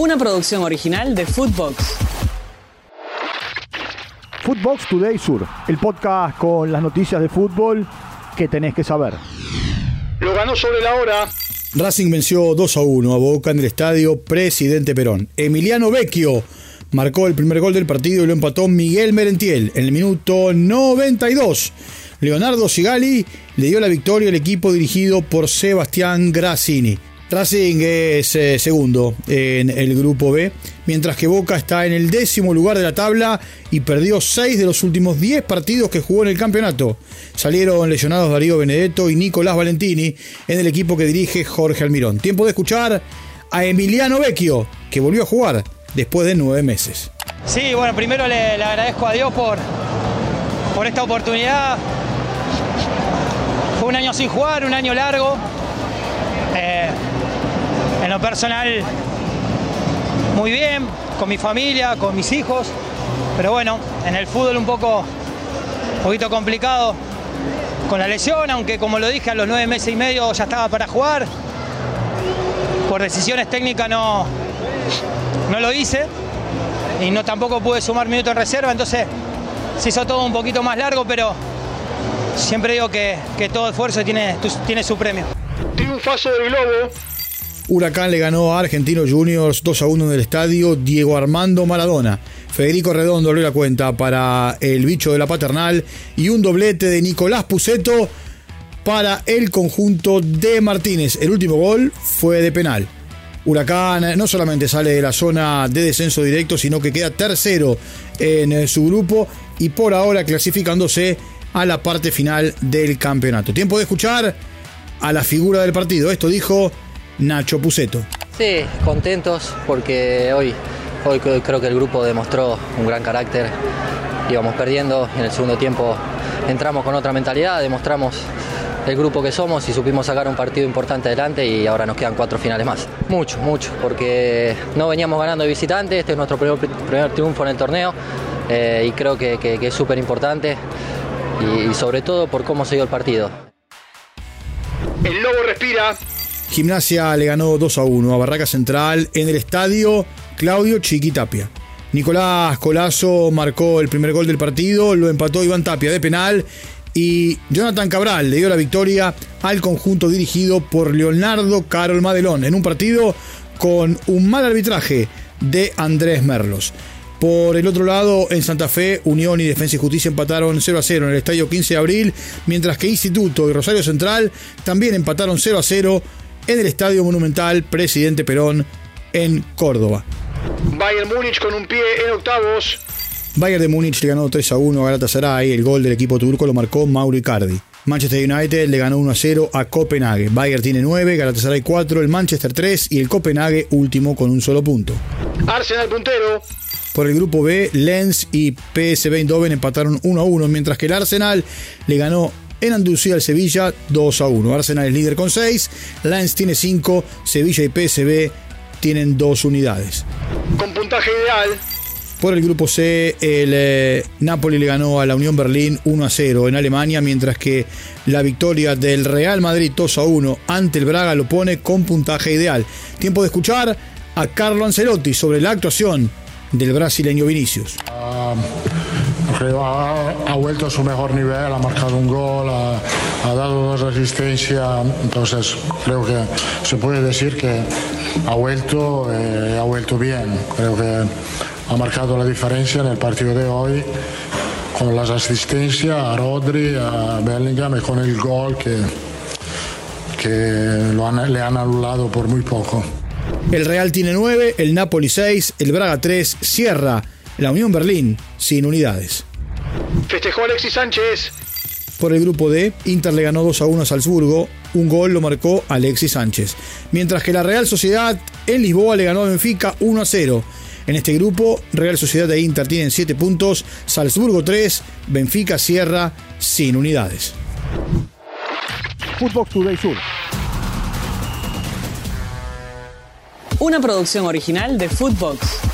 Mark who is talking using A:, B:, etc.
A: una producción original de Footbox.
B: Footbox Today Sur, el podcast con las noticias de fútbol que tenés que saber.
C: Lo ganó sobre la hora.
D: Racing venció 2 a 1 a Boca en el estadio Presidente Perón. Emiliano Vecchio marcó el primer gol del partido y lo empató Miguel Merentiel en el minuto 92. Leonardo Sigali le dio la victoria al equipo dirigido por Sebastián Grassini. Racing es eh, segundo en el grupo B, mientras que Boca está en el décimo lugar de la tabla y perdió seis de los últimos 10 partidos que jugó en el campeonato. Salieron lesionados Darío Benedetto y Nicolás Valentini en el equipo que dirige Jorge Almirón. Tiempo de escuchar a Emiliano Vecchio, que volvió a jugar después de nueve meses.
E: Sí, bueno, primero le, agradezco a Dios por, por esta oportunidad. Fue un año sin jugar, un año largo. Eh, en lo personal, muy bien, con mi familia, con mis hijos. Pero bueno, en el fútbol un poco, un poquito complicado con la lesión, aunque como lo dije, a los nueve meses y medio ya estaba para jugar. Por decisiones técnicas no, no lo hice y no tampoco pude sumar minutos en reserva, entonces se hizo todo un poquito más largo, pero siempre digo que, que todo esfuerzo tiene, tiene su premio.
C: Triunfazo del Globo.
D: Huracán le ganó a Argentinos Juniors 2 a 1 en el estadio Diego Armando Maradona. Federico Redondo abrió la cuenta para el bicho de la paternal y un doblete de Nicolás Puceto para el conjunto de Martínez. El último gol fue de penal. Huracán no solamente sale de la zona de descenso directo, sino que queda tercero en su grupo y por ahora clasificándose a la parte final del campeonato. Tiempo de escuchar a la figura del partido. Esto dijo Nacho Puceto.
F: Sí, contentos porque hoy, hoy creo que el grupo demostró un gran carácter. Íbamos perdiendo y en el segundo tiempo entramos con otra mentalidad, demostramos el grupo que somos y supimos sacar un partido importante adelante y ahora nos quedan cuatro finales más. Mucho, mucho, porque no veníamos ganando de visitante, este es nuestro primer, primer triunfo en el torneo eh, y creo que, que, que es súper importante y, y sobre todo por cómo se dio el partido.
C: El Lobo respira.
D: Gimnasia le ganó 2 a 1 a Barraca Central en el estadio Claudio Chiquitapia. Nicolás Colazo marcó el primer gol del partido, lo empató Iván Tapia de penal y Jonathan Cabral le dio la victoria al conjunto dirigido por Leonardo Carol Madelón en un partido con un mal arbitraje de Andrés Merlos. Por el otro lado, en Santa Fe, Unión y Defensa y Justicia empataron 0 a 0 en el estadio 15 de abril, mientras que Instituto y Rosario Central también empataron 0 a 0 en el Estadio Monumental Presidente Perón en Córdoba.
C: Bayern Múnich con un pie en octavos.
D: Bayern de Múnich le ganó 3 a 1 a Galatasaray. El gol del equipo turco lo marcó Mauro Icardi. Manchester United le ganó 1 a 0 a Copenhague. Bayern tiene 9, Galatasaray 4, el Manchester 3 y el Copenhague último con un solo punto.
C: Arsenal puntero.
D: Por el grupo B, Lens y PSV Eindhoven empataron 1 a 1, mientras que el Arsenal le ganó en Andalucía al Sevilla 2 a 1. Arsenal es líder con 6, Lens tiene 5, Sevilla y PSV tienen 2 unidades.
C: Con puntaje ideal.
D: Por el grupo C, el eh, Napoli le ganó a la Unión Berlín 1 a 0 en Alemania, mientras que la victoria del Real Madrid 2 a 1 ante el Braga lo pone con puntaje ideal. Tiempo de escuchar a Carlo Ancelotti sobre la actuación del brasileño Vinicius.
G: Creo ha, ha, vuelto a su mejor nivel, ha marcado un gol, ha, ha dado dos asistencias, entonces creo que se puede decir que ha vuelto, eh, ha vuelto bien. Creo que ha marcado la diferencia en el partido de hoy con las asistencias a Rodri, a Bellingham y con el gol que, que lo han, le han anulado por muy poco.
D: El Real tiene 9, el Napoli 6, el Braga 3, cierra la Unión Berlín sin unidades.
C: Festejó Alexis Sánchez.
D: Por el grupo D, Inter le ganó 2 a 1 a Salzburgo, un gol lo marcó Alexis Sánchez. Mientras que la Real Sociedad en Lisboa le ganó a Benfica 1 a 0. En este grupo, Real Sociedad e Inter tienen 7 puntos, Salzburgo 3, Benfica cierra sin unidades.
B: Footbox Today Sur.
A: Una producción original de Footbox.